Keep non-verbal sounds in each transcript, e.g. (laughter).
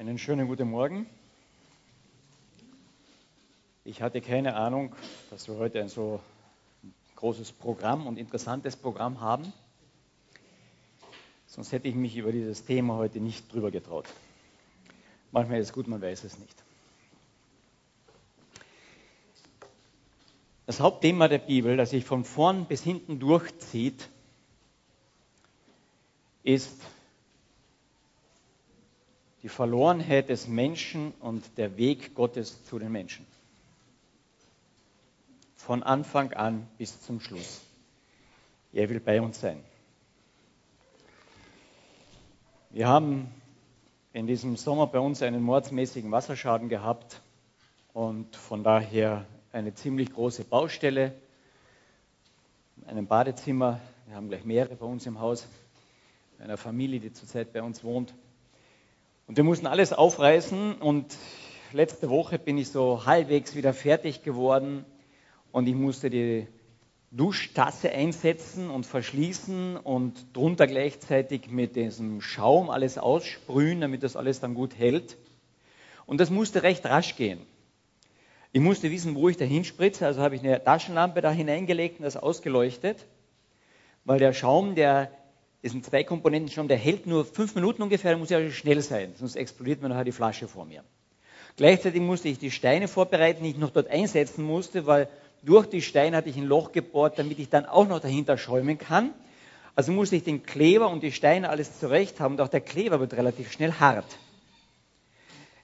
Einen schönen guten Morgen. Ich hatte keine Ahnung, dass wir heute ein so großes Programm und interessantes Programm haben. Sonst hätte ich mich über dieses Thema heute nicht drüber getraut. Manchmal ist es gut, man weiß es nicht. Das Hauptthema der Bibel, das sich von vorn bis hinten durchzieht, ist die Verlorenheit des Menschen und der Weg Gottes zu den Menschen. Von Anfang an bis zum Schluss. Er will bei uns sein. Wir haben in diesem Sommer bei uns einen mordsmäßigen Wasserschaden gehabt und von daher eine ziemlich große Baustelle, einem Badezimmer. Wir haben gleich mehrere bei uns im Haus, einer Familie, die zurzeit bei uns wohnt. Und wir mussten alles aufreißen und letzte Woche bin ich so halbwegs wieder fertig geworden und ich musste die Duschtasse einsetzen und verschließen und drunter gleichzeitig mit diesem Schaum alles aussprühen, damit das alles dann gut hält. Und das musste recht rasch gehen. Ich musste wissen, wo ich da hinspritze, also habe ich eine Taschenlampe da hineingelegt und das ausgeleuchtet, weil der Schaum, der das sind zwei Komponenten schon, der hält nur fünf Minuten ungefähr, muss ja schnell sein, sonst explodiert mir nachher die Flasche vor mir. Gleichzeitig musste ich die Steine vorbereiten, die ich noch dort einsetzen musste, weil durch die Steine hatte ich ein Loch gebohrt, damit ich dann auch noch dahinter schäumen kann. Also musste ich den Kleber und die Steine alles zurecht haben und auch der Kleber wird relativ schnell hart.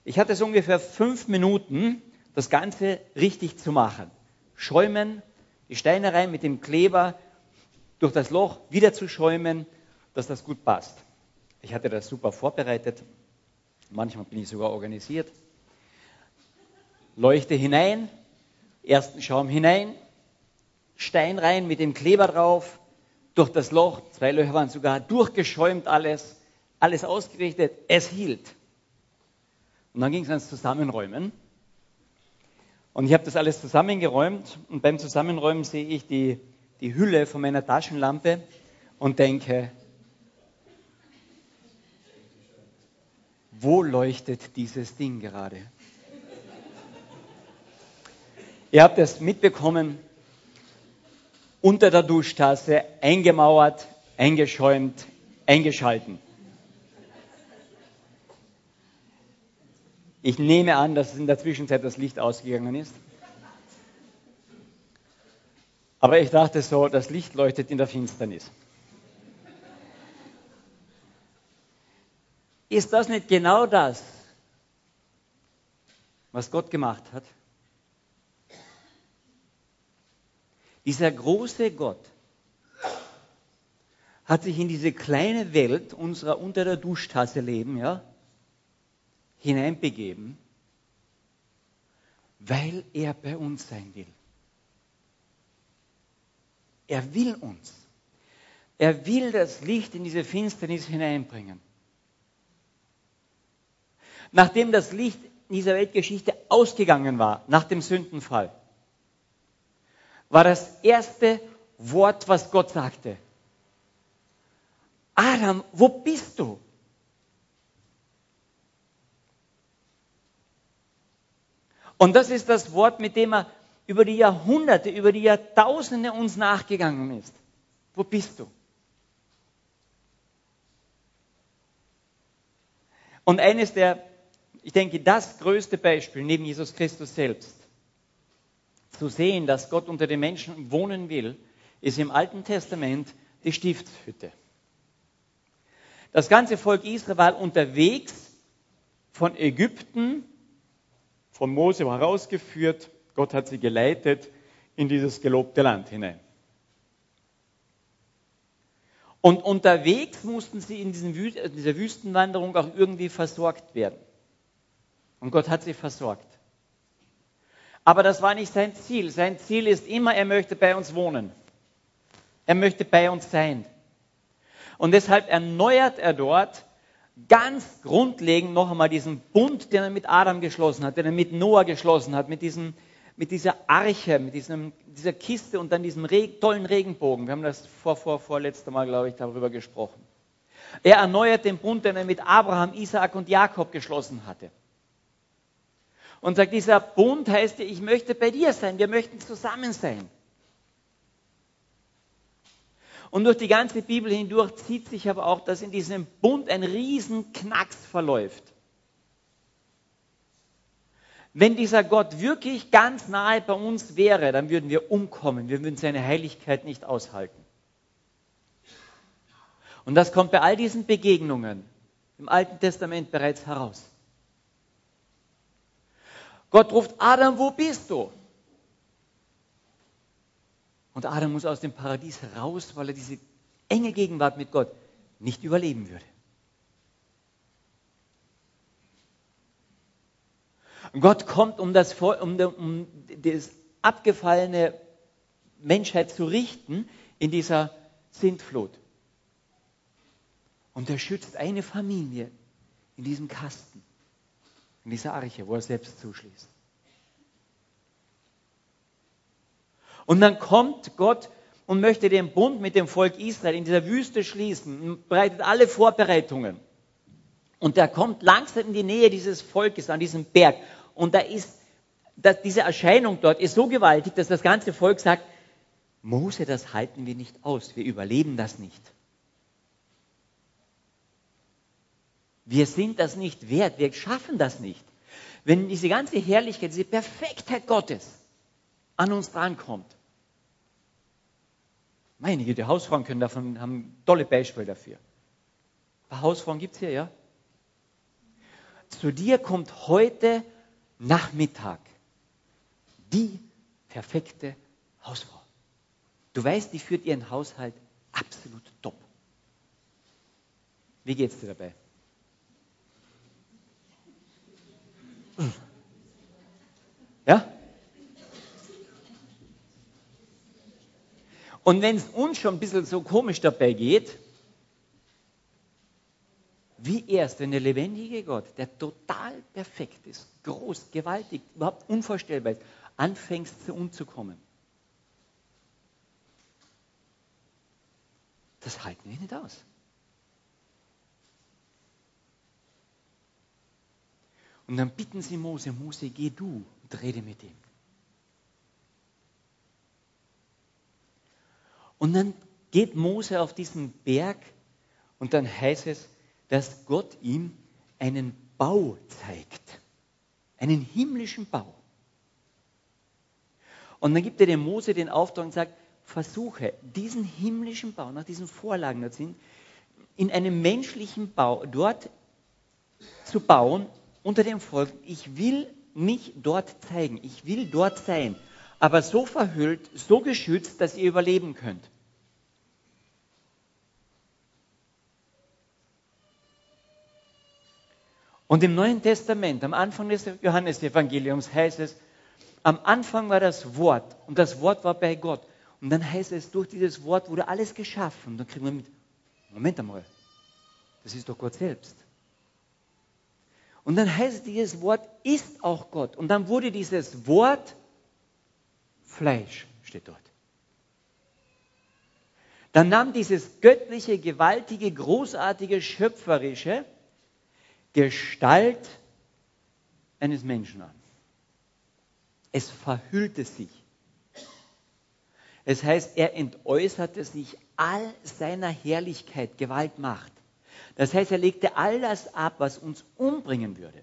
Ich hatte so ungefähr fünf Minuten, das Ganze richtig zu machen. Schäumen, die Steine rein mit dem Kleber, durch das Loch wieder zu schäumen, dass das gut passt. Ich hatte das super vorbereitet. Manchmal bin ich sogar organisiert. Leuchte hinein, ersten Schaum hinein, Stein rein mit dem Kleber drauf, durch das Loch, zwei Löcher waren sogar durchgeschäumt alles, alles ausgerichtet, es hielt. Und dann ging es ans Zusammenräumen. Und ich habe das alles zusammengeräumt und beim Zusammenräumen sehe ich die, die Hülle von meiner Taschenlampe und denke, wo leuchtet dieses Ding gerade? Ihr habt es mitbekommen, unter der Duschtasse, eingemauert, eingeschäumt, eingeschalten. Ich nehme an, dass in der Zwischenzeit das Licht ausgegangen ist. Aber ich dachte so, das Licht leuchtet in der Finsternis. Ist das nicht genau das, was Gott gemacht hat? Dieser große Gott hat sich in diese kleine Welt unserer unter der Duschtasse leben, ja, hineinbegeben, weil er bei uns sein will. Er will uns. Er will das Licht in diese Finsternis hineinbringen nachdem das Licht in dieser Weltgeschichte ausgegangen war, nach dem Sündenfall, war das erste Wort, was Gott sagte. Adam, wo bist du? Und das ist das Wort, mit dem er über die Jahrhunderte, über die Jahrtausende uns nachgegangen ist. Wo bist du? Und eines der ich denke, das größte Beispiel neben Jesus Christus selbst, zu sehen, dass Gott unter den Menschen wohnen will, ist im Alten Testament die Stiftshütte. Das ganze Volk Israel war unterwegs von Ägypten, von Mose herausgeführt, Gott hat sie geleitet in dieses gelobte Land hinein. Und unterwegs mussten sie in dieser Wüstenwanderung auch irgendwie versorgt werden. Und Gott hat sie versorgt. Aber das war nicht sein Ziel. Sein Ziel ist immer, er möchte bei uns wohnen. Er möchte bei uns sein. Und deshalb erneuert er dort ganz grundlegend noch einmal diesen Bund, den er mit Adam geschlossen hat, den er mit Noah geschlossen hat, mit, diesem, mit dieser Arche, mit diesem, dieser Kiste und dann diesem Reg tollen Regenbogen. Wir haben das vor, vor, vorletzte Mal, glaube ich, darüber gesprochen. Er erneuert den Bund, den er mit Abraham, Isaak und Jakob geschlossen hatte. Und sagt, dieser Bund heißt, ich möchte bei dir sein, wir möchten zusammen sein. Und durch die ganze Bibel hindurch zieht sich aber auch, dass in diesem Bund ein Riesenknacks verläuft. Wenn dieser Gott wirklich ganz nahe bei uns wäre, dann würden wir umkommen, wir würden seine Heiligkeit nicht aushalten. Und das kommt bei all diesen Begegnungen im Alten Testament bereits heraus. Gott ruft, Adam, wo bist du? Und Adam muss aus dem Paradies heraus, weil er diese enge Gegenwart mit Gott nicht überleben würde. Gott kommt, um das, um, um das abgefallene Menschheit zu richten in dieser Sintflut. Und er schützt eine Familie in diesem Kasten, in dieser Arche, wo er selbst zuschließt. Und dann kommt Gott und möchte den Bund mit dem Volk Israel in dieser Wüste schließen und bereitet alle Vorbereitungen. Und er kommt langsam in die Nähe dieses Volkes an diesem Berg. Und da ist, dass diese Erscheinung dort ist so gewaltig, dass das ganze Volk sagt, Mose, das halten wir nicht aus, wir überleben das nicht. Wir sind das nicht wert, wir schaffen das nicht. Wenn diese ganze Herrlichkeit, diese Perfektheit Gottes an uns drankommt, meine Güte, Hausfrauen können davon, haben tolle Beispiele dafür. Ein paar Hausfrauen gibt es hier, ja? Zu dir kommt heute Nachmittag die perfekte Hausfrau. Du weißt, die führt ihren Haushalt absolut top. Wie geht es dir dabei? Ja? Und wenn es uns schon ein bisschen so komisch dabei geht, wie erst, wenn der lebendige Gott, der total perfekt ist, groß, gewaltig, überhaupt unvorstellbar ist, anfängt zu umzukommen. Das halten wir nicht aus. Und dann bitten sie Mose, Mose, geh du und rede mit ihm. Und dann geht Mose auf diesen Berg und dann heißt es, dass Gott ihm einen Bau zeigt. Einen himmlischen Bau. Und dann gibt er dem Mose den Auftrag und sagt, versuche diesen himmlischen Bau, nach diesen Vorlagen dort sind, in einem menschlichen Bau dort zu bauen unter dem Volk. Ich will mich dort zeigen. Ich will dort sein aber so verhüllt, so geschützt, dass ihr überleben könnt. Und im Neuen Testament, am Anfang des Johannesevangeliums heißt es, am Anfang war das Wort und das Wort war bei Gott. Und dann heißt es, durch dieses Wort wurde alles geschaffen. Und dann kriegen wir mit, Moment einmal, das ist doch Gott selbst. Und dann heißt es, dieses Wort ist auch Gott. Und dann wurde dieses Wort Fleisch steht dort. Dann nahm dieses göttliche, gewaltige, großartige, schöpferische Gestalt eines Menschen an. Es verhüllte sich. Es heißt, er entäußerte sich all seiner Herrlichkeit, Gewalt, Macht. Das heißt, er legte all das ab, was uns umbringen würde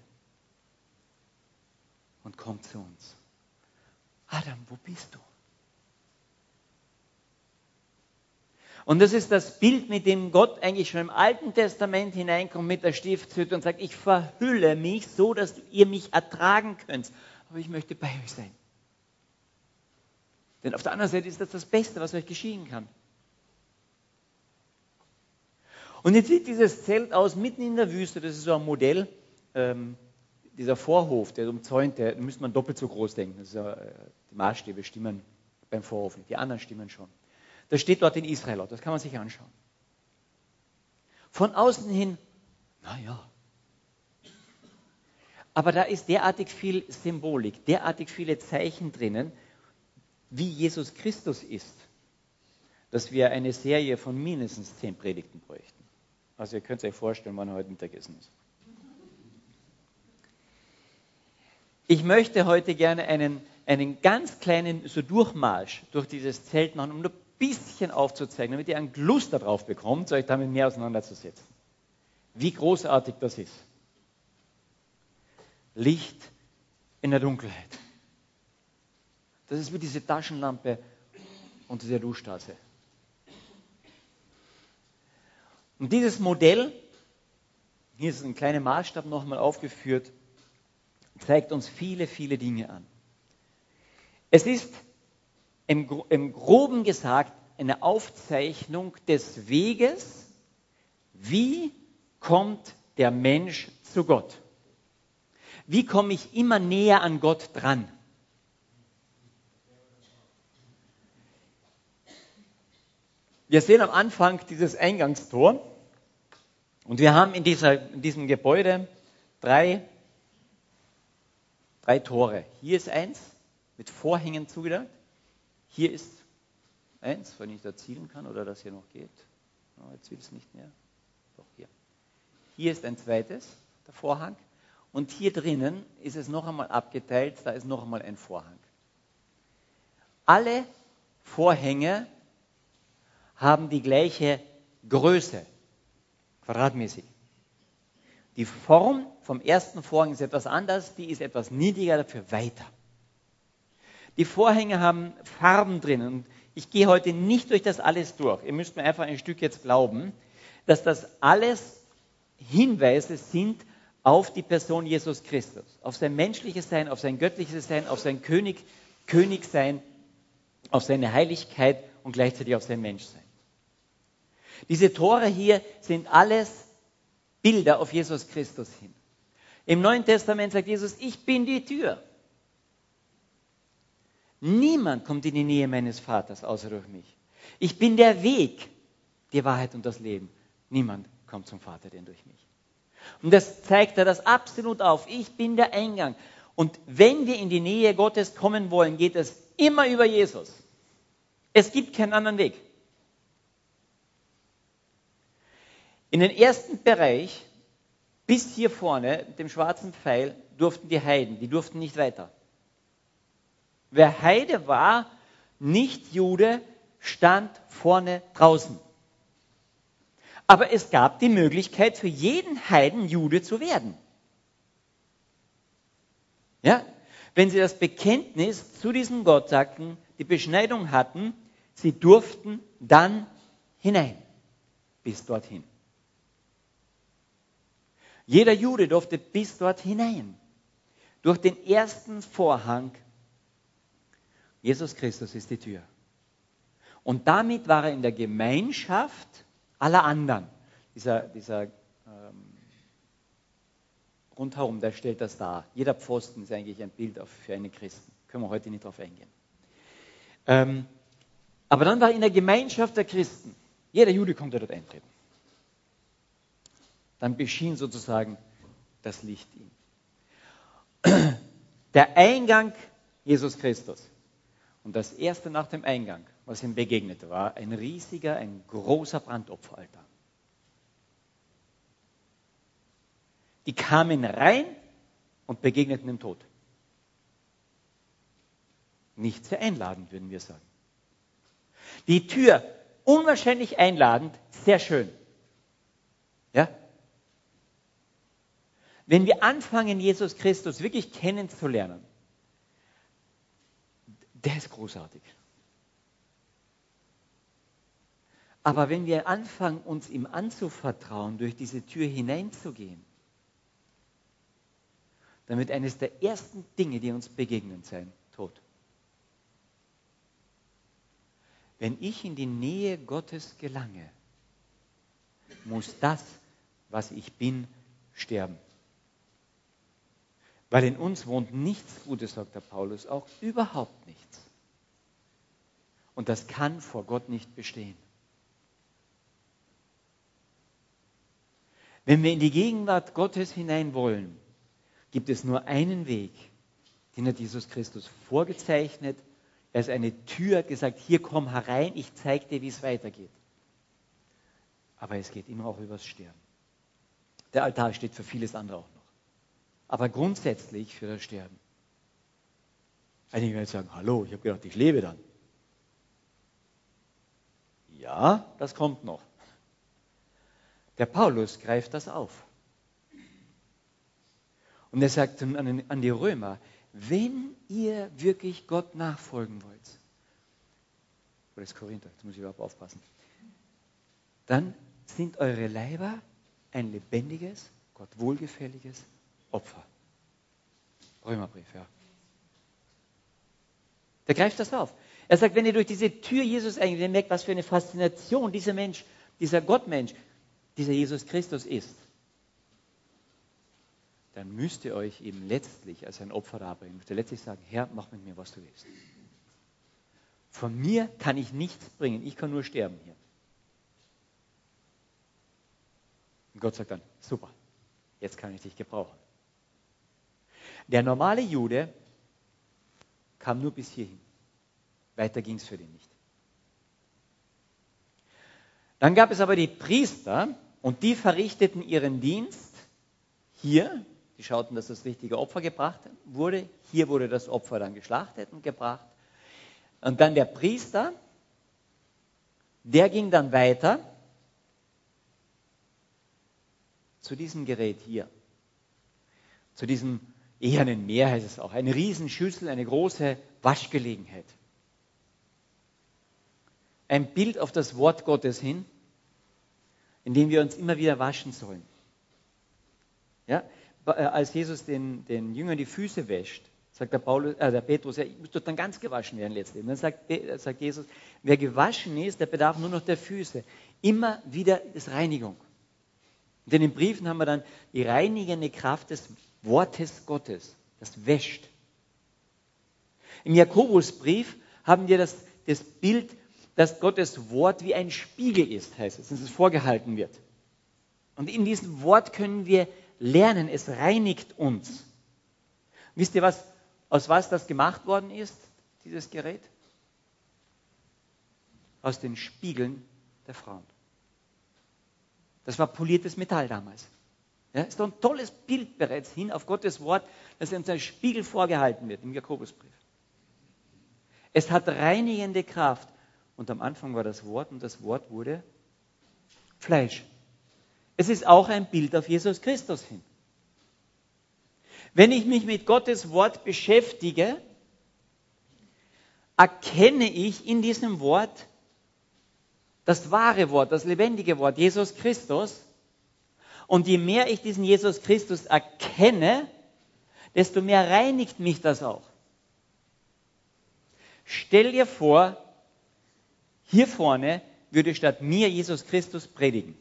und kommt zu uns. Adam, wo bist du? Und das ist das Bild, mit dem Gott eigentlich schon im Alten Testament hineinkommt mit der Stiftshütte und sagt, ich verhülle mich so, dass ihr mich ertragen könnt. Aber ich möchte bei euch sein. Denn auf der anderen Seite ist das das Beste, was euch geschehen kann. Und jetzt sieht dieses Zelt aus mitten in der Wüste. Das ist so ein Modell. Ähm, dieser Vorhof, der umzäunt, der müsste man doppelt so groß denken. Das ist ja, äh, die Maßstäbe stimmen beim Vorhof nicht, die anderen stimmen schon. Das steht dort in Israel, das kann man sich anschauen. Von außen hin, naja. Aber da ist derartig viel Symbolik, derartig viele Zeichen drinnen, wie Jesus Christus ist, dass wir eine Serie von mindestens zehn Predigten bräuchten. Also ihr könnt euch vorstellen, wann heute Mittagessen ist. Ich möchte heute gerne einen, einen ganz kleinen so Durchmarsch durch dieses Zelt machen, um ein bisschen aufzuzeigen, damit ihr einen Lust darauf bekommt, euch damit mehr auseinanderzusetzen. Wie großartig das ist. Licht in der Dunkelheit. Das ist wie diese Taschenlampe unter der Duschstraße. Und dieses Modell, hier ist ein kleiner Maßstab nochmal aufgeführt, zeigt uns viele, viele Dinge an. Es ist im, im groben gesagt eine Aufzeichnung des Weges, wie kommt der Mensch zu Gott. Wie komme ich immer näher an Gott dran? Wir sehen am Anfang dieses Eingangstor und wir haben in, dieser, in diesem Gebäude drei, drei Tore. Hier ist eins mit Vorhängen zugedacht. Hier ist eins, wenn ich da zielen kann oder das hier noch geht. Oh, jetzt will es nicht mehr. Doch hier. Hier ist ein zweites, der Vorhang. Und hier drinnen ist es noch einmal abgeteilt, da ist noch einmal ein Vorhang. Alle Vorhänge haben die gleiche Größe, quadratmäßig. Die Form vom ersten Vorhang ist etwas anders, die ist etwas niedriger, dafür weiter. Die Vorhänge haben Farben drin und ich gehe heute nicht durch das alles durch. Ihr müsst mir einfach ein Stück jetzt glauben, dass das alles Hinweise sind auf die Person Jesus Christus, auf sein menschliches Sein, auf sein göttliches Sein, auf sein König, Königsein, auf seine Heiligkeit und gleichzeitig auf sein Menschsein. Diese Tore hier sind alles Bilder auf Jesus Christus hin. Im Neuen Testament sagt Jesus, ich bin die Tür. Niemand kommt in die Nähe meines Vaters außer durch mich. Ich bin der Weg, die Wahrheit und das Leben. Niemand kommt zum Vater denn durch mich. Und das zeigt er das absolut auf. Ich bin der Eingang. Und wenn wir in die Nähe Gottes kommen wollen, geht es immer über Jesus. Es gibt keinen anderen Weg. In den ersten Bereich, bis hier vorne, dem schwarzen Pfeil, durften die Heiden, die durften nicht weiter. Wer Heide war, nicht Jude, stand vorne draußen. Aber es gab die Möglichkeit für jeden Heiden Jude zu werden. Ja? Wenn sie das Bekenntnis zu diesem Gott sagten, die Beschneidung hatten, sie durften dann hinein bis dorthin. Jeder Jude durfte bis dort hinein. Durch den ersten Vorhang Jesus Christus ist die Tür. Und damit war er in der Gemeinschaft aller anderen. Dieser, dieser ähm, rundherum, der stellt das dar. Jeder Pfosten ist eigentlich ein Bild für einen Christen. Können wir heute nicht darauf eingehen. Ähm, aber dann war er in der Gemeinschaft der Christen. Jeder Jude konnte dort eintreten. Dann beschien sozusagen das Licht ihn. (clears throat) Der Eingang Jesus Christus. Und das erste nach dem Eingang, was ihm begegnete, war ein riesiger, ein großer Brandopferaltar. Die kamen rein und begegneten dem Tod. Nicht sehr einladend, würden wir sagen. Die Tür, unwahrscheinlich einladend, sehr schön. Ja? Wenn wir anfangen, Jesus Christus wirklich kennenzulernen, der ist großartig. Aber wenn wir anfangen, uns ihm anzuvertrauen, durch diese Tür hineinzugehen, dann wird eines der ersten Dinge, die uns begegnen, sein Tod. Wenn ich in die Nähe Gottes gelange, muss das, was ich bin, sterben. Weil in uns wohnt nichts Gutes, sagt der Paulus, auch überhaupt nichts. Und das kann vor Gott nicht bestehen. Wenn wir in die Gegenwart Gottes hinein wollen, gibt es nur einen Weg, den hat Jesus Christus vorgezeichnet. Er ist eine Tür gesagt, hier komm herein, ich zeige dir, wie es weitergeht. Aber es geht immer auch übers Sterben. Der Altar steht für vieles andere auch. Aber grundsätzlich für das Sterben. Einige werden sagen, hallo, ich habe gedacht, ich lebe dann. Ja, das kommt noch. Der Paulus greift das auf. Und er sagt an die Römer, wenn ihr wirklich Gott nachfolgen wollt, oder ist Korinther, jetzt muss ich überhaupt aufpassen, dann sind eure Leiber ein lebendiges, Gott wohlgefälliges Opfer. Römerbrief, ja. Der greift das auf. Er sagt, wenn ihr durch diese Tür Jesus eigentlich merkt, was für eine Faszination dieser Mensch, dieser Gottmensch, dieser Jesus Christus ist, dann müsst ihr euch eben letztlich als ein Opfer darbringen. Müsst ihr letztlich sagen, Herr, mach mit mir, was du willst. Von mir kann ich nichts bringen, ich kann nur sterben hier. Und Gott sagt dann, super, jetzt kann ich dich gebrauchen. Der normale Jude kam nur bis hierhin. Weiter ging es für den nicht. Dann gab es aber die Priester und die verrichteten ihren Dienst hier. Die schauten, dass das richtige Opfer gebracht wurde. Hier wurde das Opfer dann geschlachtet und gebracht. Und dann der Priester, der ging dann weiter zu diesem Gerät hier. Zu diesem ehernen Meer heißt es auch. Eine Riesenschüssel, eine große Waschgelegenheit. Ein Bild auf das Wort Gottes hin, in dem wir uns immer wieder waschen sollen. Ja? Äh, als Jesus den, den Jüngern die Füße wäscht, sagt der, Paulus, äh, der Petrus, ja, ich muss doch dann ganz gewaschen werden letztlich. dann sagt, sagt Jesus, wer gewaschen ist, der bedarf nur noch der Füße. Immer wieder ist Reinigung. Und in den Briefen haben wir dann die reinigende Kraft des Wortes Gottes, das wäscht. Im Jakobusbrief haben wir das, das Bild, dass Gottes Wort wie ein Spiegel ist, heißt es, dass es vorgehalten wird. Und in diesem Wort können wir lernen, es reinigt uns. Wisst ihr, was, aus was das gemacht worden ist, dieses Gerät? Aus den Spiegeln der Frauen. Das war poliertes Metall damals. Ja, ist doch ein tolles Bild bereits hin auf Gottes Wort, dass uns ein Spiegel vorgehalten wird im Jakobusbrief. Es hat reinigende Kraft. Und am Anfang war das Wort und das Wort wurde Fleisch. Es ist auch ein Bild auf Jesus Christus hin. Wenn ich mich mit Gottes Wort beschäftige, erkenne ich in diesem Wort das wahre Wort, das lebendige Wort, Jesus Christus. Und je mehr ich diesen Jesus Christus erkenne, desto mehr reinigt mich das auch. Stell dir vor, hier vorne würde statt mir Jesus Christus predigen.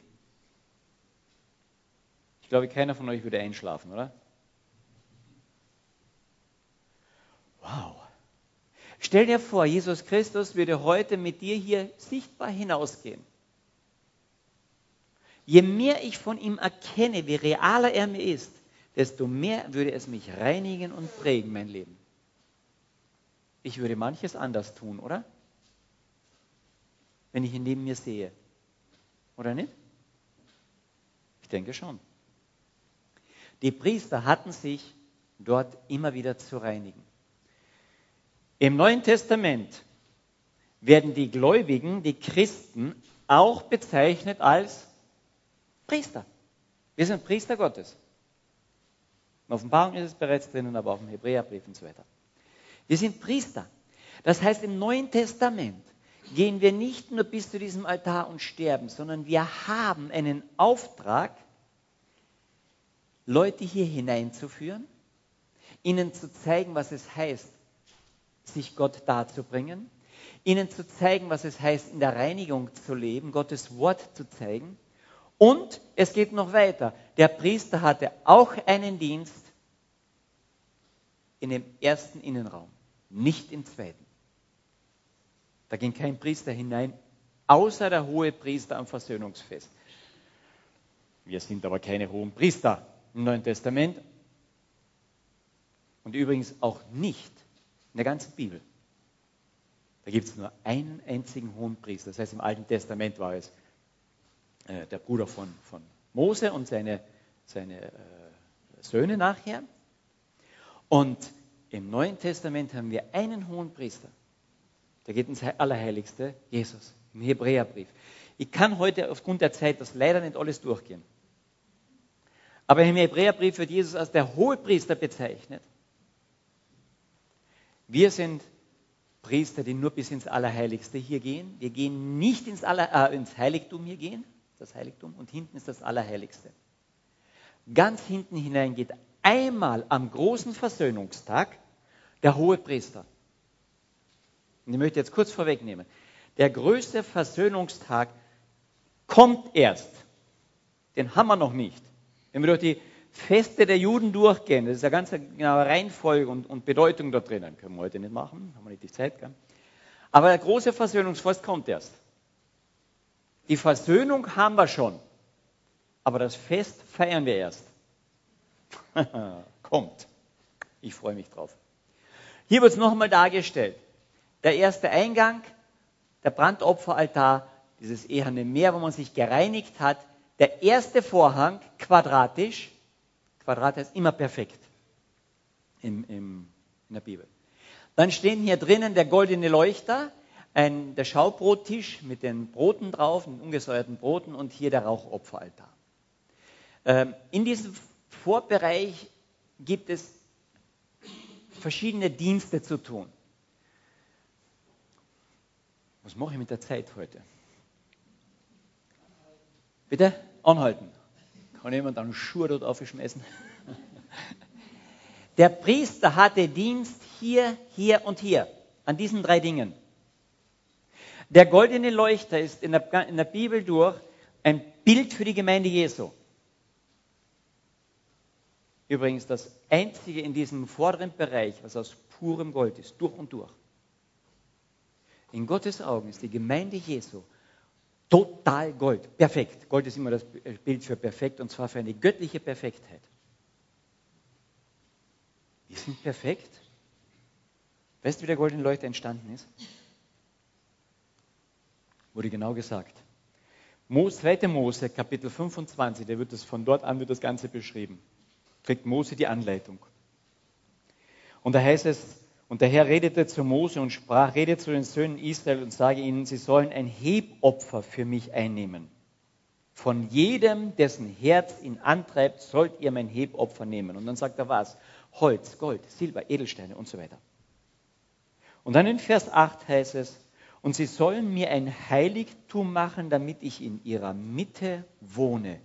Ich glaube, keiner von euch würde einschlafen, oder? Wow. Stell dir vor, Jesus Christus würde heute mit dir hier sichtbar hinausgehen. Je mehr ich von ihm erkenne, wie realer er mir ist, desto mehr würde es mich reinigen und prägen, mein Leben. Ich würde manches anders tun, oder? Wenn ich ihn neben mir sehe. Oder nicht? Ich denke schon. Die Priester hatten sich dort immer wieder zu reinigen. Im Neuen Testament werden die Gläubigen, die Christen, auch bezeichnet als Priester. Wir sind Priester Gottes. In Offenbarung ist es bereits drinnen, aber auch im Hebräerbrief und so weiter. Wir sind Priester. Das heißt, im Neuen Testament gehen wir nicht nur bis zu diesem Altar und sterben, sondern wir haben einen Auftrag, Leute hier hineinzuführen, ihnen zu zeigen, was es heißt, sich Gott darzubringen, ihnen zu zeigen, was es heißt, in der Reinigung zu leben, Gottes Wort zu zeigen. Und es geht noch weiter. Der Priester hatte auch einen Dienst in dem ersten Innenraum, nicht im zweiten. Da ging kein Priester hinein, außer der hohe Priester am Versöhnungsfest. Wir sind aber keine hohen Priester im Neuen Testament. Und übrigens auch nicht in der ganzen Bibel. Da gibt es nur einen einzigen hohen Priester. Das heißt, im Alten Testament war es äh, der Bruder von, von Mose und seine, seine äh, Söhne nachher. Und im Neuen Testament haben wir einen hohen Priester. Der geht ins Allerheiligste, Jesus, im Hebräerbrief. Ich kann heute aufgrund der Zeit das leider nicht alles durchgehen. Aber im Hebräerbrief wird Jesus als der Hohepriester bezeichnet. Wir sind Priester, die nur bis ins Allerheiligste hier gehen. Wir gehen nicht ins, Aller, äh, ins Heiligtum hier gehen, das Heiligtum, und hinten ist das Allerheiligste. Ganz hinten hinein geht einmal am großen Versöhnungstag der Hohepriester. Und ich möchte jetzt kurz vorwegnehmen. Der größte Versöhnungstag kommt erst. Den haben wir noch nicht. Wenn wir durch die Feste der Juden durchgehen, das ist eine ganz genaue Reihenfolge und, und Bedeutung da drinnen, können wir heute nicht machen, haben wir nicht die Zeit. Gell? Aber der große Versöhnungsfest kommt erst. Die Versöhnung haben wir schon, aber das Fest feiern wir erst. (laughs) kommt. Ich freue mich drauf. Hier wird es nochmal dargestellt. Der erste Eingang, der Brandopferaltar, dieses eherne Meer, wo man sich gereinigt hat. Der erste Vorhang, quadratisch. Quadrat ist immer perfekt im, im, in der Bibel. Dann stehen hier drinnen der goldene Leuchter, ein, der Schaubrottisch mit den Broten drauf, den ungesäuerten Broten und hier der Rauchopferaltar. Ähm, in diesem Vorbereich gibt es verschiedene Dienste zu tun. Was mache ich mit der Zeit heute? Bitte? Anhalten. Kann jemand einen Schuh dort aufschmeißen? (laughs) Der Priester hatte Dienst hier, hier und hier, an diesen drei Dingen. Der goldene Leuchter ist in der, in der Bibel durch ein Bild für die Gemeinde Jesu. Übrigens das einzige in diesem vorderen Bereich, was aus purem Gold ist, durch und durch. In Gottes Augen ist die Gemeinde Jesu total Gold, perfekt. Gold ist immer das Bild für perfekt und zwar für eine göttliche Perfektheit. Wir sind perfekt. Weißt du, wie der goldene Leuchter entstanden ist? Wurde genau gesagt. 2. Mose, Kapitel 25, der wird das, von dort an wird das Ganze beschrieben. Kriegt Mose die Anleitung. Und da heißt es, und der Herr redete zu Mose und sprach, rede zu den Söhnen Israel und sage ihnen, sie sollen ein Hebopfer für mich einnehmen. Von jedem, dessen Herz ihn antreibt, sollt ihr mein Hebopfer nehmen. Und dann sagt er was? Holz, Gold, Silber, Edelsteine und so weiter. Und dann in Vers 8 heißt es, und sie sollen mir ein Heiligtum machen, damit ich in ihrer Mitte wohne.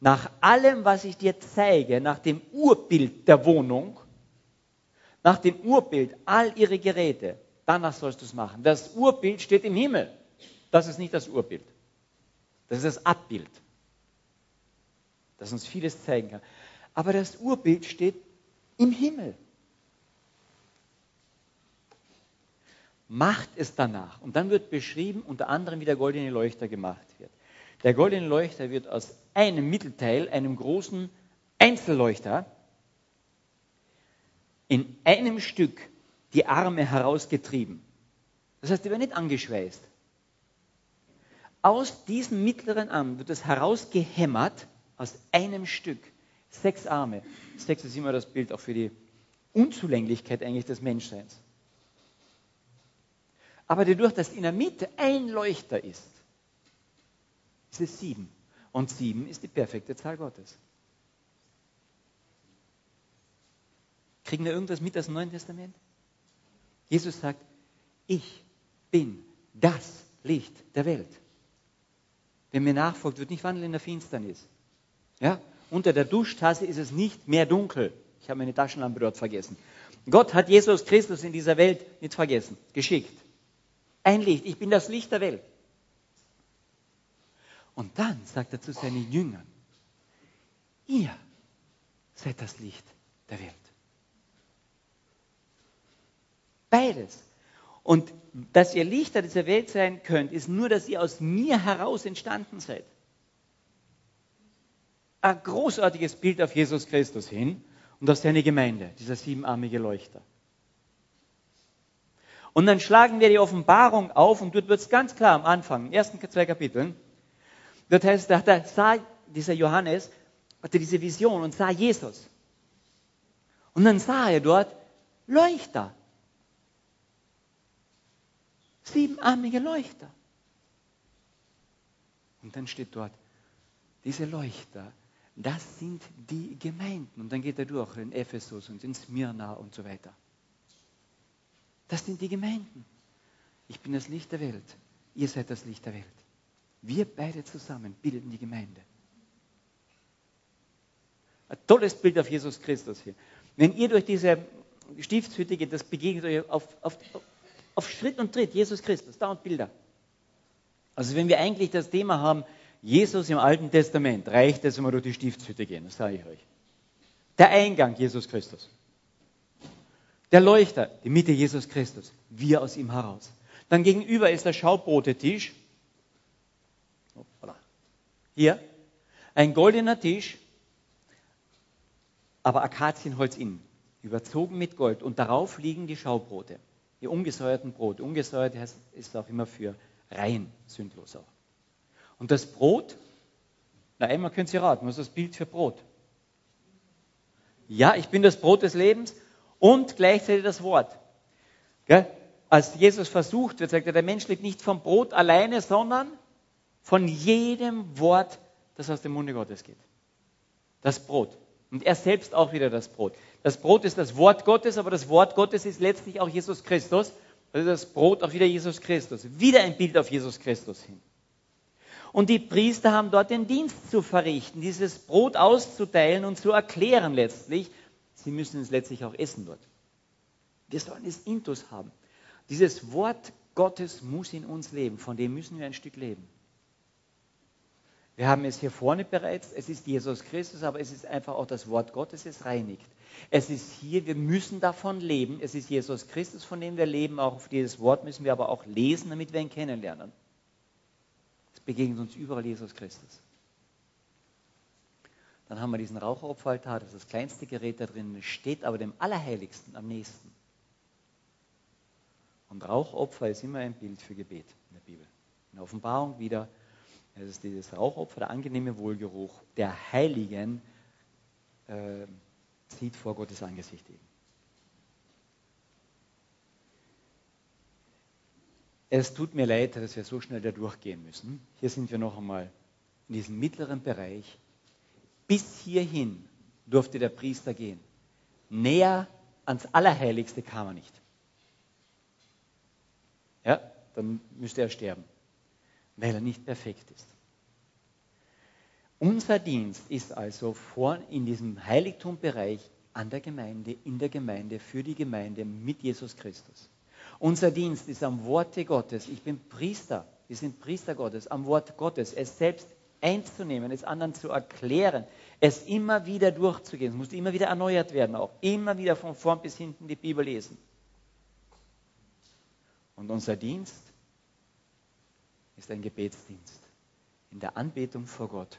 Nach allem, was ich dir zeige, nach dem Urbild der Wohnung, nach dem Urbild all ihre Geräte. Danach sollst du es machen. Das Urbild steht im Himmel. Das ist nicht das Urbild. Das ist das Abbild, das uns vieles zeigen kann. Aber das Urbild steht im Himmel. Macht es danach. Und dann wird beschrieben, unter anderem, wie der goldene Leuchter gemacht wird. Der goldene Leuchter wird aus einem Mittelteil, einem großen Einzelleuchter, in einem Stück die Arme herausgetrieben. Das heißt, die werden nicht angeschweißt. Aus diesem mittleren Arm wird es herausgehämmert, aus einem Stück. Sechs Arme. Sechs ist immer das Bild auch für die Unzulänglichkeit eigentlich des Menschseins. Aber dadurch, dass in der Mitte ein Leuchter ist, ist es sieben. Und sieben ist die perfekte Zahl Gottes. Kriegen wir irgendwas mit aus dem Neuen Testament? Jesus sagt, ich bin das Licht der Welt. Wer mir nachfolgt, wird nicht wandeln in der Finsternis. Ja? Unter der Duschtasse ist es nicht mehr dunkel. Ich habe meine Taschenlampe dort vergessen. Gott hat Jesus Christus in dieser Welt nicht vergessen, geschickt. Ein Licht, ich bin das Licht der Welt. Und dann sagt er zu seinen Jüngern, ihr seid das Licht der Welt. Beides. Und dass ihr Lichter dieser Welt sein könnt, ist nur, dass ihr aus mir heraus entstanden seid. Ein großartiges Bild auf Jesus Christus hin und auf seine Gemeinde, dieser siebenarmige Leuchter. Und dann schlagen wir die Offenbarung auf und dort wird es ganz klar am Anfang, den ersten zwei Kapiteln, Das heißt, da, da sah dieser Johannes, hatte diese Vision und sah Jesus. Und dann sah er dort Leuchter. Siebenarmige Leuchter. Und dann steht dort, diese Leuchter, das sind die Gemeinden. Und dann geht er durch in Ephesus und in Smyrna und so weiter. Das sind die Gemeinden. Ich bin das Licht der Welt. Ihr seid das Licht der Welt. Wir beide zusammen bilden die Gemeinde. Ein tolles Bild auf Jesus Christus hier. Wenn ihr durch diese Stiftshütte geht, das begegnet euch auf, auf, auf Schritt und Tritt, Jesus Christus, da und Bilder. Also wenn wir eigentlich das Thema haben, Jesus im Alten Testament, reicht es, wenn wir durch die Stiftshütte gehen, das sage ich euch. Der Eingang, Jesus Christus. Der Leuchter, die Mitte Jesus Christus, wir aus ihm heraus. Dann gegenüber ist der Schaubrotetisch. Hier ein goldener Tisch, aber Akazienholz innen, überzogen mit Gold. Und darauf liegen die Schaubrote, die ungesäuerten Brote. Ungesäuert ist auch immer für rein, sündlos auch. Und das Brot, na einmal können Sie raten, was ist das Bild für Brot? Ja, ich bin das Brot des Lebens und gleichzeitig das Wort. Gell? Als Jesus versucht wird, sagt er, der Mensch lebt nicht vom Brot alleine, sondern von jedem Wort, das aus dem Munde Gottes geht. Das Brot. Und er selbst auch wieder das Brot. Das Brot ist das Wort Gottes, aber das Wort Gottes ist letztlich auch Jesus Christus. Also das Brot auch wieder Jesus Christus. Wieder ein Bild auf Jesus Christus hin. Und die Priester haben dort den Dienst zu verrichten, dieses Brot auszuteilen und zu erklären letztlich. Sie müssen es letztlich auch essen dort. Wir sollen es intus haben. Dieses Wort Gottes muss in uns leben, von dem müssen wir ein Stück leben. Wir haben es hier vorne bereits, es ist Jesus Christus, aber es ist einfach auch das Wort Gottes, es reinigt. Es ist hier, wir müssen davon leben, es ist Jesus Christus, von dem wir leben, auch auf dieses Wort müssen wir aber auch lesen, damit wir ihn kennenlernen. Es begegnet uns überall Jesus Christus. Dann haben wir diesen Raucheropferaltar, das ist das kleinste Gerät da drin, steht aber dem Allerheiligsten am nächsten. Und Rauchopfer ist immer ein Bild für Gebet in der Bibel. In der Offenbarung wieder es ist dieses Rauchopfer, der angenehme Wohlgeruch der Heiligen äh, zieht vor Gottes Angesicht eben. Es tut mir leid, dass wir so schnell da durchgehen müssen. Hier sind wir noch einmal in diesem mittleren Bereich. Bis hierhin durfte der Priester gehen. Näher ans Allerheiligste kam er nicht. Ja, dann müsste er sterben weil er nicht perfekt ist. Unser Dienst ist also vor in diesem Heiligtumbereich an der Gemeinde, in der Gemeinde, für die Gemeinde mit Jesus Christus. Unser Dienst ist am Worte Gottes. Ich bin Priester. Wir sind Priester Gottes, am Wort Gottes. Es selbst einzunehmen, es anderen zu erklären, es immer wieder durchzugehen. Es muss immer wieder erneuert werden, auch immer wieder von vorn bis hinten die Bibel lesen. Und unser Dienst ist ein Gebetsdienst. In der Anbetung vor Gott.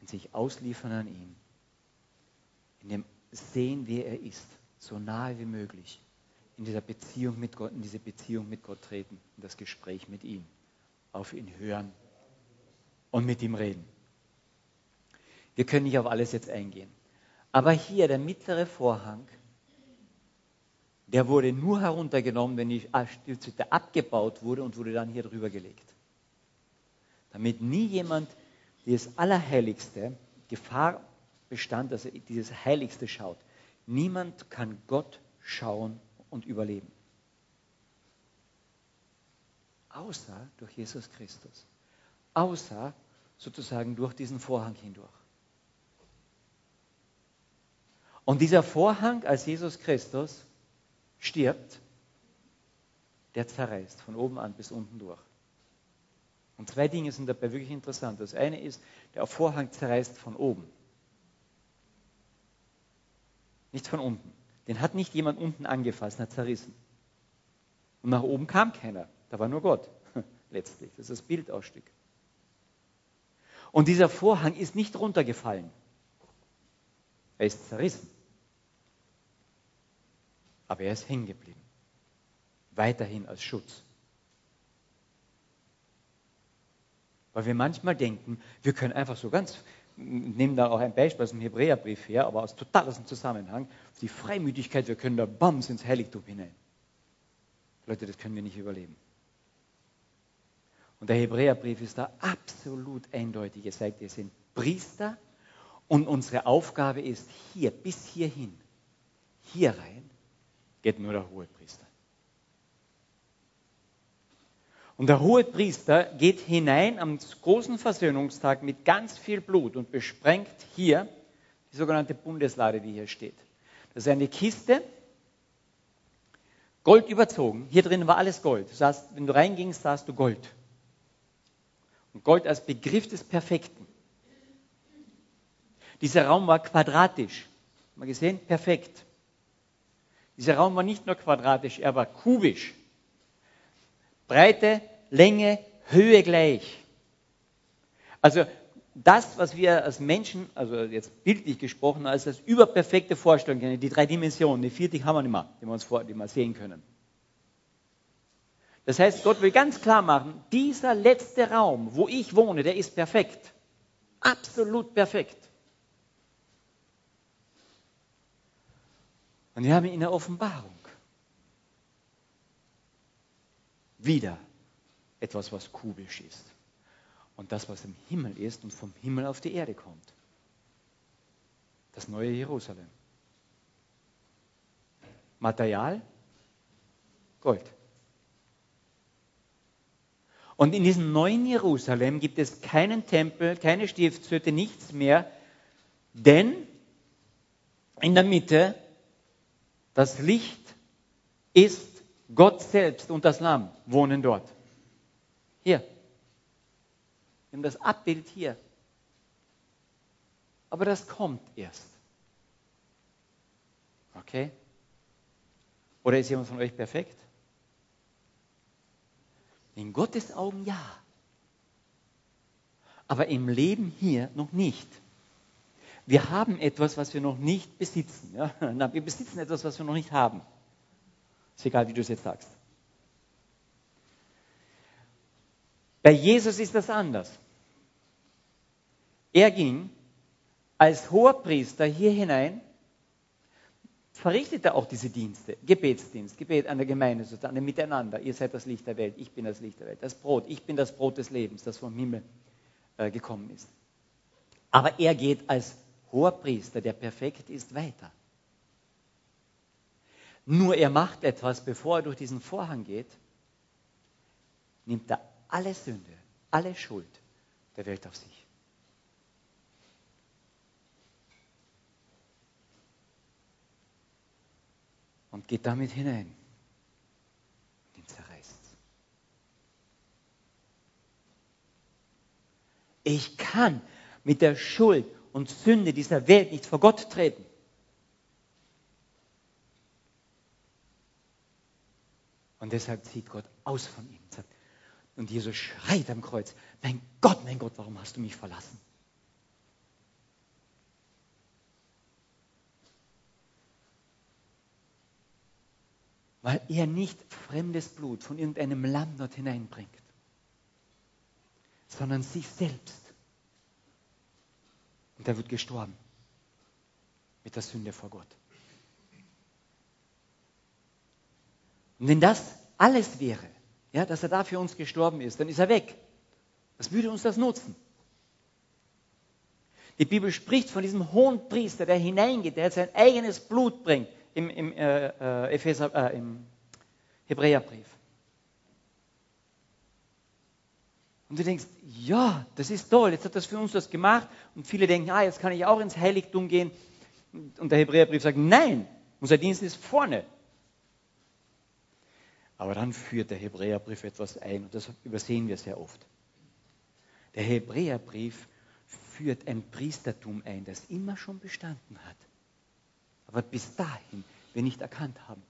In sich ausliefern an ihn. In dem Sehen, wer er ist. So nahe wie möglich. In dieser Beziehung mit Gott, in diese Beziehung mit Gott treten. In das Gespräch mit ihm. Auf ihn hören. Und mit ihm reden. Wir können nicht auf alles jetzt eingehen. Aber hier der mittlere Vorhang der wurde nur heruntergenommen, wenn die Stiftshütte abgebaut wurde und wurde dann hier drüber gelegt. Damit nie jemand dieses Allerheiligste, Gefahr bestand, dass er dieses Heiligste schaut. Niemand kann Gott schauen und überleben. Außer durch Jesus Christus. Außer sozusagen durch diesen Vorhang hindurch. Und dieser Vorhang als Jesus Christus stirbt, der zerreißt von oben an bis unten durch. Und zwei Dinge sind dabei wirklich interessant. Das eine ist, der Vorhang zerreißt von oben. Nicht von unten. Den hat nicht jemand unten angefasst, hat zerrissen. Und nach oben kam keiner. Da war nur Gott. (laughs) Letztlich. Das ist das Bildausstück. Und dieser Vorhang ist nicht runtergefallen. Er ist zerrissen aber er ist hängen geblieben. Weiterhin als Schutz. Weil wir manchmal denken, wir können einfach so ganz, nehmen da auch ein Beispiel aus dem Hebräerbrief her, aber aus total aus dem Zusammenhang, die Freimütigkeit, wir können da bams ins Heiligtum hinein. Leute, das können wir nicht überleben. Und der Hebräerbrief ist da absolut eindeutig. Er sagt, wir sind Priester und unsere Aufgabe ist hier, bis hierhin, hier rein, geht nur der Hohepriester. Und der Hohepriester geht hinein am großen Versöhnungstag mit ganz viel Blut und besprengt hier die sogenannte Bundeslade, die hier steht. Das ist eine Kiste, Gold überzogen. Hier drin war alles Gold. Das heißt, wenn du reingingst, sahst du Gold. Und Gold als Begriff des Perfekten. Dieser Raum war quadratisch. Mal gesehen? Perfekt. Dieser Raum war nicht nur quadratisch, er war kubisch. Breite, Länge, Höhe gleich. Also das, was wir als Menschen, also jetzt bildlich gesprochen, als das überperfekte Vorstellung kennen, die drei Dimensionen, die vierte haben wir nicht mehr, die wir uns vor, die wir sehen können. Das heißt, Gott will ganz klar machen, dieser letzte Raum, wo ich wohne, der ist perfekt. Absolut perfekt. Und wir haben in der Offenbarung wieder etwas, was kubisch ist. Und das, was im Himmel ist und vom Himmel auf die Erde kommt. Das neue Jerusalem. Material? Gold. Und in diesem neuen Jerusalem gibt es keinen Tempel, keine Stiftshütte, nichts mehr, denn in der Mitte das Licht ist Gott selbst und das Lamm wohnen dort. Hier. Wir haben das Abbild hier. Aber das kommt erst. Okay? Oder ist jemand von euch perfekt? In Gottes Augen ja. Aber im Leben hier noch nicht. Wir haben etwas, was wir noch nicht besitzen. Ja? (laughs) Wir besitzen etwas, was wir noch nicht haben. Ist egal, wie du es jetzt sagst. Bei Jesus ist das anders. Er ging als Hoherpriester hier hinein, verrichtete auch diese Dienste, Gebetsdienst, Gebet an der Gemeinde, sozusagen, miteinander. Ihr seid das Licht der Welt, ich bin das Licht der Welt. Das Brot, ich bin das Brot des Lebens, das vom Himmel äh, gekommen ist. Aber er geht als Hoherpriester, der perfekt ist, weiter. Nur er macht etwas, bevor er durch diesen Vorhang geht, nimmt er alle Sünde, alle Schuld der Welt auf sich. Und geht damit hinein. Und ihn zerreißt. Ich kann mit der Schuld und Sünde dieser Welt nicht vor Gott treten. Und deshalb zieht Gott aus von ihm. Und Jesus schreit am Kreuz, mein Gott, mein Gott, warum hast du mich verlassen? Weil er nicht fremdes Blut von irgendeinem Lamm dort hineinbringt, sondern sich selbst. Und er wird gestorben mit der Sünde vor Gott. Und wenn das alles wäre, ja, dass er da für uns gestorben ist, dann ist er weg. Was würde uns das nutzen? Die Bibel spricht von diesem hohen Priester, der hineingeht, der sein eigenes Blut bringt im, im, äh, äh, Epheser, äh, im Hebräerbrief. Und du denkst, ja, das ist toll, jetzt hat das für uns das gemacht. Und viele denken, ah, jetzt kann ich auch ins Heiligtum gehen. Und der Hebräerbrief sagt, nein, unser Dienst ist vorne. Aber dann führt der Hebräerbrief etwas ein und das übersehen wir sehr oft. Der Hebräerbrief führt ein Priestertum ein, das immer schon bestanden hat, aber bis dahin wir nicht erkannt haben.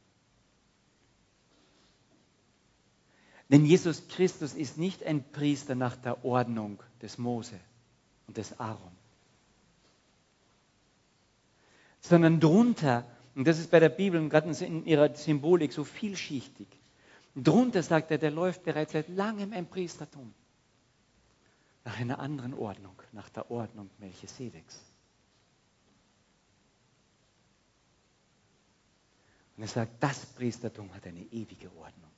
Denn Jesus Christus ist nicht ein Priester nach der Ordnung des Mose und des Aaron, sondern drunter, und das ist bei der Bibel gerade in ihrer Symbolik so vielschichtig, Drunter sagt er, der läuft bereits seit langem ein Priestertum. nach einer anderen Ordnung, nach der Ordnung Melchisedeks. Und er sagt, das Priestertum hat eine ewige Ordnung.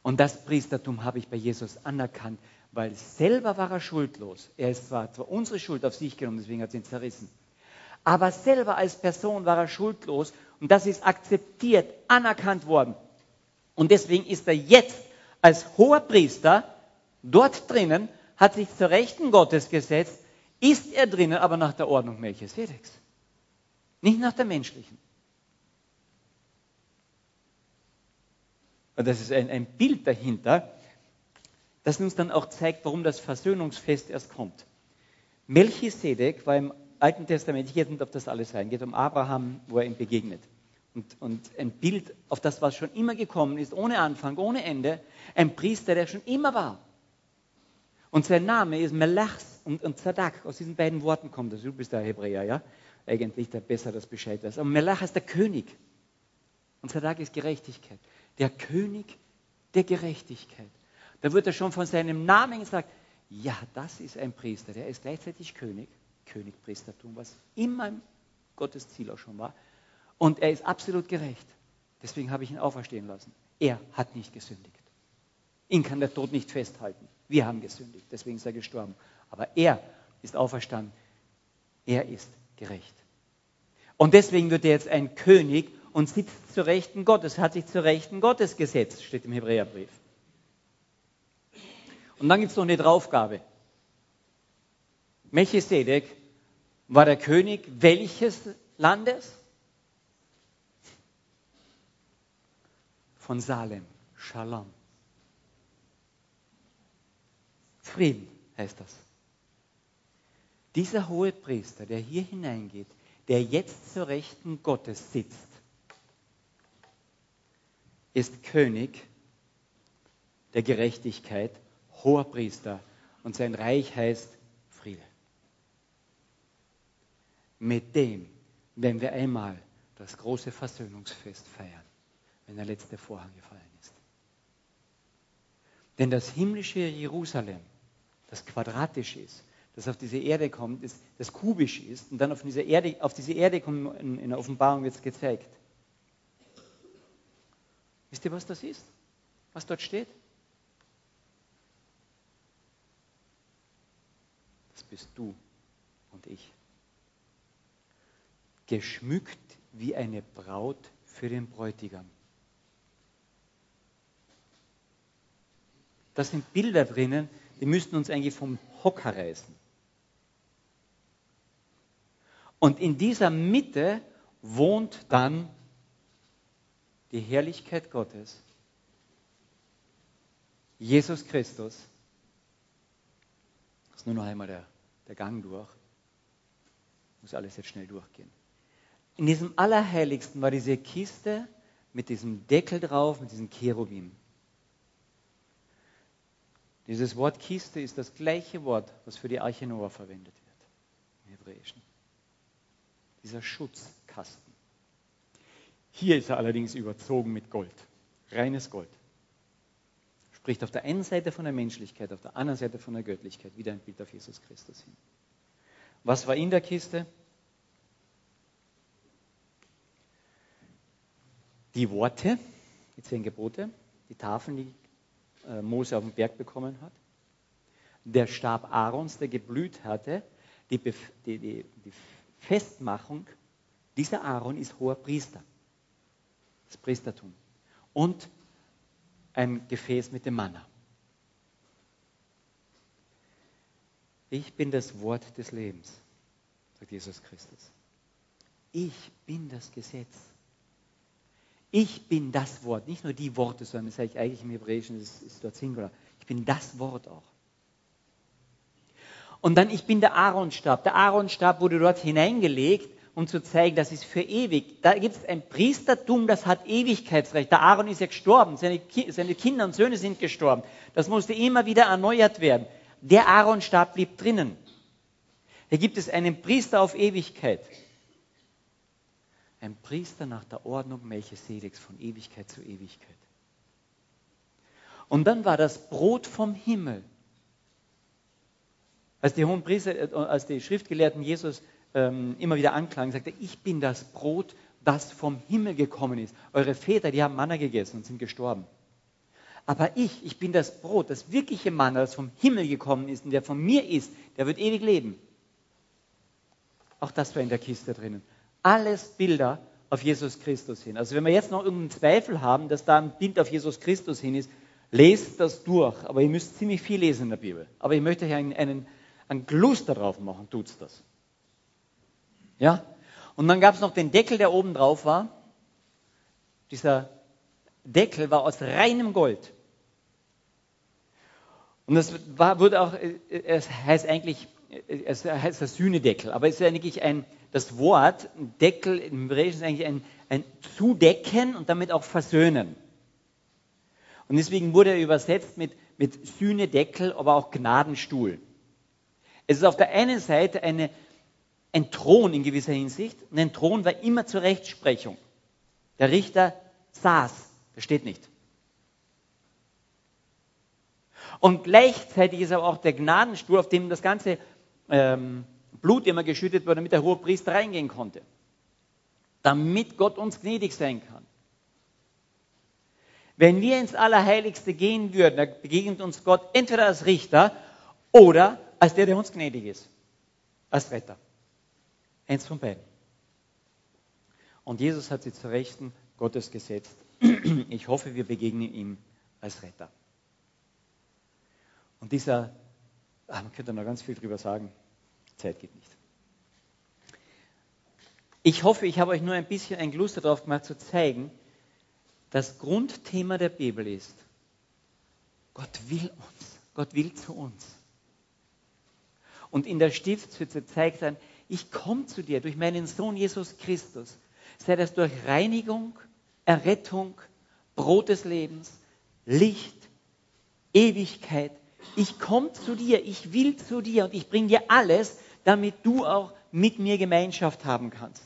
Und das Priestertum habe ich bei Jesus anerkannt, weil selber war er schuldlos. Er ist zwar, zwar unsere Schuld auf sich genommen, deswegen hat er ihn zerrissen. Aber selber als Person war er schuldlos und das ist akzeptiert, anerkannt worden. Und deswegen ist er jetzt als hoher Priester dort drinnen, hat sich zur Rechten Gottes gesetzt, ist er drinnen, aber nach der Ordnung Melchisedeks. Nicht nach der menschlichen. Und das ist ein, ein Bild dahinter, das uns dann auch zeigt, warum das Versöhnungsfest erst kommt. Melchisedek war im Alten Testament, ich gehe nicht auf das alles ein, geht um Abraham, wo er ihm begegnet. Und, und, ein Bild auf das, was schon immer gekommen ist, ohne Anfang, ohne Ende. Ein Priester, der schon immer war. Und sein Name ist Melachs und, und Zadak. Aus diesen beiden Worten kommt das. Du bist der Hebräer, ja? Eigentlich der besser das Bescheid weiß. Aber Melach ist der König. Und Zadak ist Gerechtigkeit der König der Gerechtigkeit. Da wird er schon von seinem Namen gesagt, ja, das ist ein Priester, der ist gleichzeitig König, Königpriestertum, was immer Gottes Ziel auch schon war. Und er ist absolut gerecht. Deswegen habe ich ihn auferstehen lassen. Er hat nicht gesündigt. Ihn kann der Tod nicht festhalten. Wir haben gesündigt, deswegen ist er gestorben. Aber er ist auferstanden. Er ist gerecht. Und deswegen wird er jetzt ein König und sitzt zur Rechten Gottes, hat sich zur Rechten Gottes gesetzt, steht im Hebräerbrief. Und dann gibt es noch eine Draufgabe. Melchisedek war der König welches Landes? Von Salem, Shalom. Frieden heißt das. Dieser hohe Priester, der hier hineingeht, der jetzt zur Rechten Gottes sitzt, ist König der Gerechtigkeit, hoher Priester und sein Reich heißt Friede. Mit dem, wenn wir einmal das große Versöhnungsfest feiern, wenn der letzte Vorhang gefallen ist. Denn das himmlische Jerusalem, das quadratisch ist, das auf diese Erde kommt, das kubisch ist und dann auf diese Erde, auf diese Erde kommt, in der Offenbarung wird es gezeigt. Wisst ihr, was das ist? Was dort steht? Das bist du und ich. Geschmückt wie eine Braut für den Bräutigam. Da sind Bilder drinnen, die müssten uns eigentlich vom Hocker reißen. Und in dieser Mitte wohnt dann die Herrlichkeit Gottes, Jesus Christus, das ist nur noch einmal der, der Gang durch, muss alles jetzt schnell durchgehen. In diesem Allerheiligsten war diese Kiste mit diesem Deckel drauf, mit diesem Cherubim. Dieses Wort Kiste ist das gleiche Wort, was für die Arche Noah verwendet wird, im Hebräischen. Dieser Schutzkasten. Hier ist er allerdings überzogen mit Gold, reines Gold. Spricht auf der einen Seite von der Menschlichkeit, auf der anderen Seite von der Göttlichkeit, wieder ein Bild auf Jesus Christus hin. Was war in der Kiste? Die Worte, die zehn Gebote, die Tafeln, die äh, Mose auf dem Berg bekommen hat, der Stab Aarons, der geblüht hatte, die, die, die, die Festmachung, dieser Aaron ist hoher Priester das Priestertum. Und ein Gefäß mit dem Manna. Ich bin das Wort des Lebens, sagt Jesus Christus. Ich bin das Gesetz. Ich bin das Wort, nicht nur die Worte, sondern das sage ich eigentlich im Hebräischen, das ist dort Singular. Ich bin das Wort auch. Und dann, ich bin der Aaronstab. Der Aaronstab wurde dort hineingelegt um zu zeigen, das ist für ewig. Da gibt es ein Priestertum, das hat Ewigkeitsrecht. Der Aaron ist ja gestorben, seine, seine Kinder und Söhne sind gestorben. Das musste immer wieder erneuert werden. Der Aaronstab blieb drinnen. Hier gibt es einen Priester auf Ewigkeit. Ein Priester nach der Ordnung Melchisedeks von Ewigkeit zu Ewigkeit. Und dann war das Brot vom Himmel Als die hohen Priester, äh, als die Schriftgelehrten Jesus ähm, immer wieder anklagen, sagte er, ich bin das Brot, das vom Himmel gekommen ist. Eure Väter, die haben Manna gegessen und sind gestorben. Aber ich, ich bin das Brot, das wirkliche Manna, das vom Himmel gekommen ist und der von mir ist, der wird ewig leben. Auch das war in der Kiste drinnen. Alles Bilder auf Jesus Christus hin. Also wenn wir jetzt noch irgendeinen Zweifel haben, dass da ein Bild auf Jesus Christus hin ist, lest das durch. Aber ihr müsst ziemlich viel lesen in der Bibel. Aber ich möchte euch einen, einen, einen Gluster drauf machen, tut's das. Ja? Und dann gab es noch den Deckel, der oben drauf war. Dieser Deckel war aus reinem Gold. Und das war, wurde auch, äh, es heißt eigentlich, es heißt der Sühnedeckel, aber es ist eigentlich ein, das Wort Deckel im Hebräischen ist eigentlich ein, ein Zudecken und damit auch versöhnen. Und deswegen wurde er übersetzt mit, mit Sühnedeckel, aber auch Gnadenstuhl. Es ist auf der einen Seite eine, ein Thron in gewisser Hinsicht und ein Thron war immer zur Rechtsprechung. Der Richter saß, das steht nicht. Und gleichzeitig ist aber auch der Gnadenstuhl, auf dem das ganze ähm, Blut immer geschüttet wurde, damit der hohe Priester reingehen konnte. Damit Gott uns gnädig sein kann. Wenn wir ins Allerheiligste gehen würden, dann begegnet uns Gott entweder als Richter oder als der, der uns gnädig ist. Als Retter. Eins von beiden. Und Jesus hat sie zur Rechten Gottes gesetzt. (clears throat) Ich hoffe, wir begegnen ihm als Retter. Und dieser, ach, man könnte noch ganz viel drüber sagen, Zeit geht nicht. Ich hoffe, ich habe euch nur ein bisschen ein Gluster darauf gemacht, zu zeigen, das Grundthema der Bibel ist, Gott will uns, Gott will zu uns. Und in der Stiftshütte zeigt er, ich komme zu dir durch meinen Sohn Jesus Christus, sei das durch Reinigung, Errettung, Brot des Lebens, Licht, Ewigkeit. Ich komme zu dir, ich will zu dir und ich bringe dir alles, damit du auch mit mir Gemeinschaft haben kannst.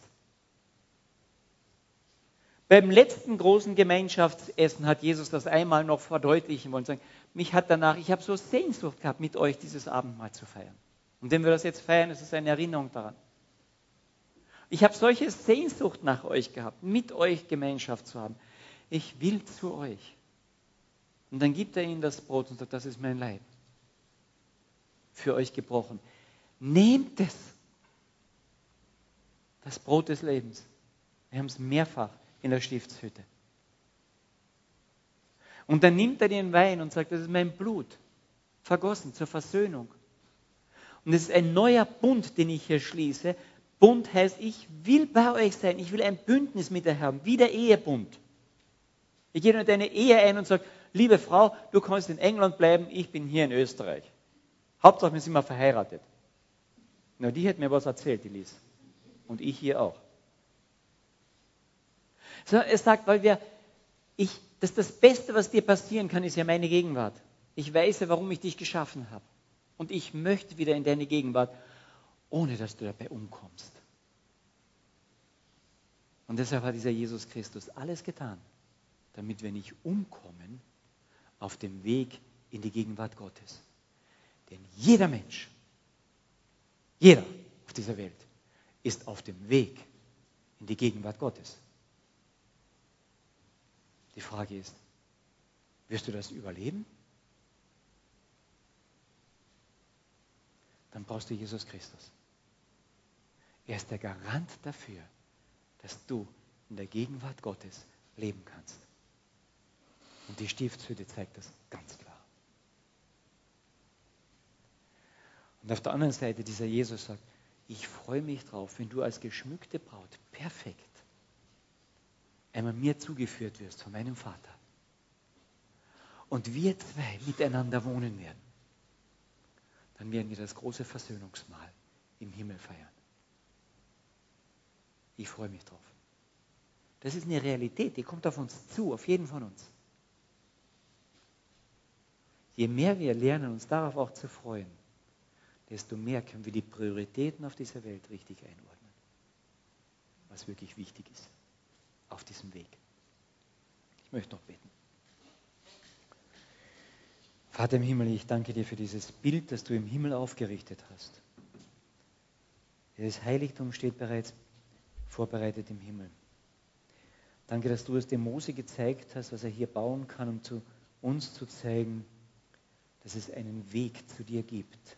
Beim letzten großen Gemeinschaftsessen hat Jesus das einmal noch verdeutlichen wollen. Mich hat danach, ich habe so Sehnsucht gehabt, mit euch dieses Abendmahl zu feiern. Und wenn wir das jetzt feiern, ist es eine Erinnerung daran. Ich habe solche Sehnsucht nach euch gehabt, mit euch Gemeinschaft zu haben. Ich will zu euch. Und dann gibt er ihnen das Brot und sagt, das ist mein Leib. Für euch gebrochen. Nehmt es. Das Brot des Lebens. Wir haben es mehrfach in der Stiftshütte. Und dann nimmt er den Wein und sagt, das ist mein Blut, vergossen zur Versöhnung. Und es ist ein neuer Bund, den ich hier schließe. Bund heißt, ich will bei euch sein, ich will ein Bündnis mit euch haben, wie der Ehebund. Ich gehe in deine Ehe ein und sage, liebe Frau, du kannst in England bleiben, ich bin hier in Österreich. Hauptsache, wir sind mal verheiratet. Na, die hat mir was erzählt, die Lies. Und ich hier auch. Sondern er sagt, weil wir, ich, das, das Beste, was dir passieren kann, ist ja meine Gegenwart. Ich weiß ja, warum ich dich geschaffen habe. Und ich möchte wieder in deine Gegenwart, ohne dass du dabei umkommst. Und deshalb hat dieser Jesus Christus alles getan, damit wir nicht umkommen auf dem Weg in die Gegenwart Gottes. Denn jeder Mensch, jeder auf dieser Welt ist auf dem Weg in die Gegenwart Gottes. Die Frage ist, wirst du das überleben? Dann brauchst du Jesus Christus. Er ist der Garant dafür, dass du in der Gegenwart Gottes leben kannst. Und die Stiftshütte zeigt das ganz klar. Und auf der anderen Seite dieser Jesus sagt, ich freue mich drauf, wenn du als geschmückte Braut perfekt einmal mir zugeführt wirst von meinem Vater und wir zwei miteinander wohnen werden, dann werden wir das große Versöhnungsmahl im Himmel feiern. Ich freue mich drauf. Das ist eine Realität, die kommt auf uns zu, auf jeden von uns. Je mehr wir lernen, uns darauf auch zu freuen, desto mehr können wir die Prioritäten auf dieser Welt richtig einordnen, was wirklich wichtig ist auf diesem Weg. Ich möchte noch beten. Vater im Himmel, ich danke dir für dieses Bild, das du im Himmel aufgerichtet hast. Dieses Heiligtum steht bereits vorbereitet im Himmel. Danke, dass du es dem Mose gezeigt hast, was er hier bauen kann, um zu uns zu zeigen, dass es einen Weg zu dir gibt.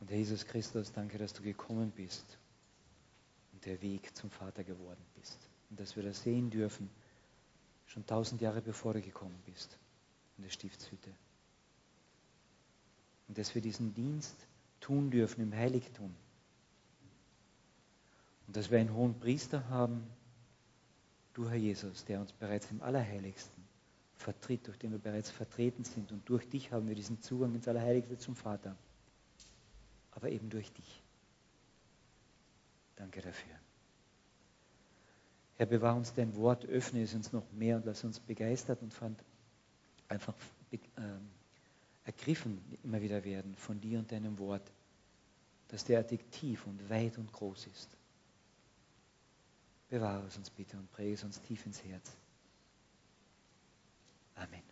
Und Herr Jesus Christus, danke, dass du gekommen bist und der Weg zum Vater geworden bist. Und dass wir das sehen dürfen, schon tausend Jahre bevor du gekommen bist, in der Stiftshütte. Und dass wir diesen Dienst tun dürfen im Heiligtum. Und dass wir einen hohen Priester haben, du Herr Jesus, der uns bereits im Allerheiligsten vertritt, durch den wir bereits vertreten sind. Und durch dich haben wir diesen Zugang ins Allerheiligste zum Vater. Aber eben durch dich. Danke dafür. Herr, bewahr uns dein Wort, öffne es uns noch mehr und lass uns begeistert und einfach ähm, ergriffen immer wieder werden von dir und deinem Wort, dass derartig tief und weit und groß ist. Bewahre es uns bitte und präge es uns tief ins Herz. Amen.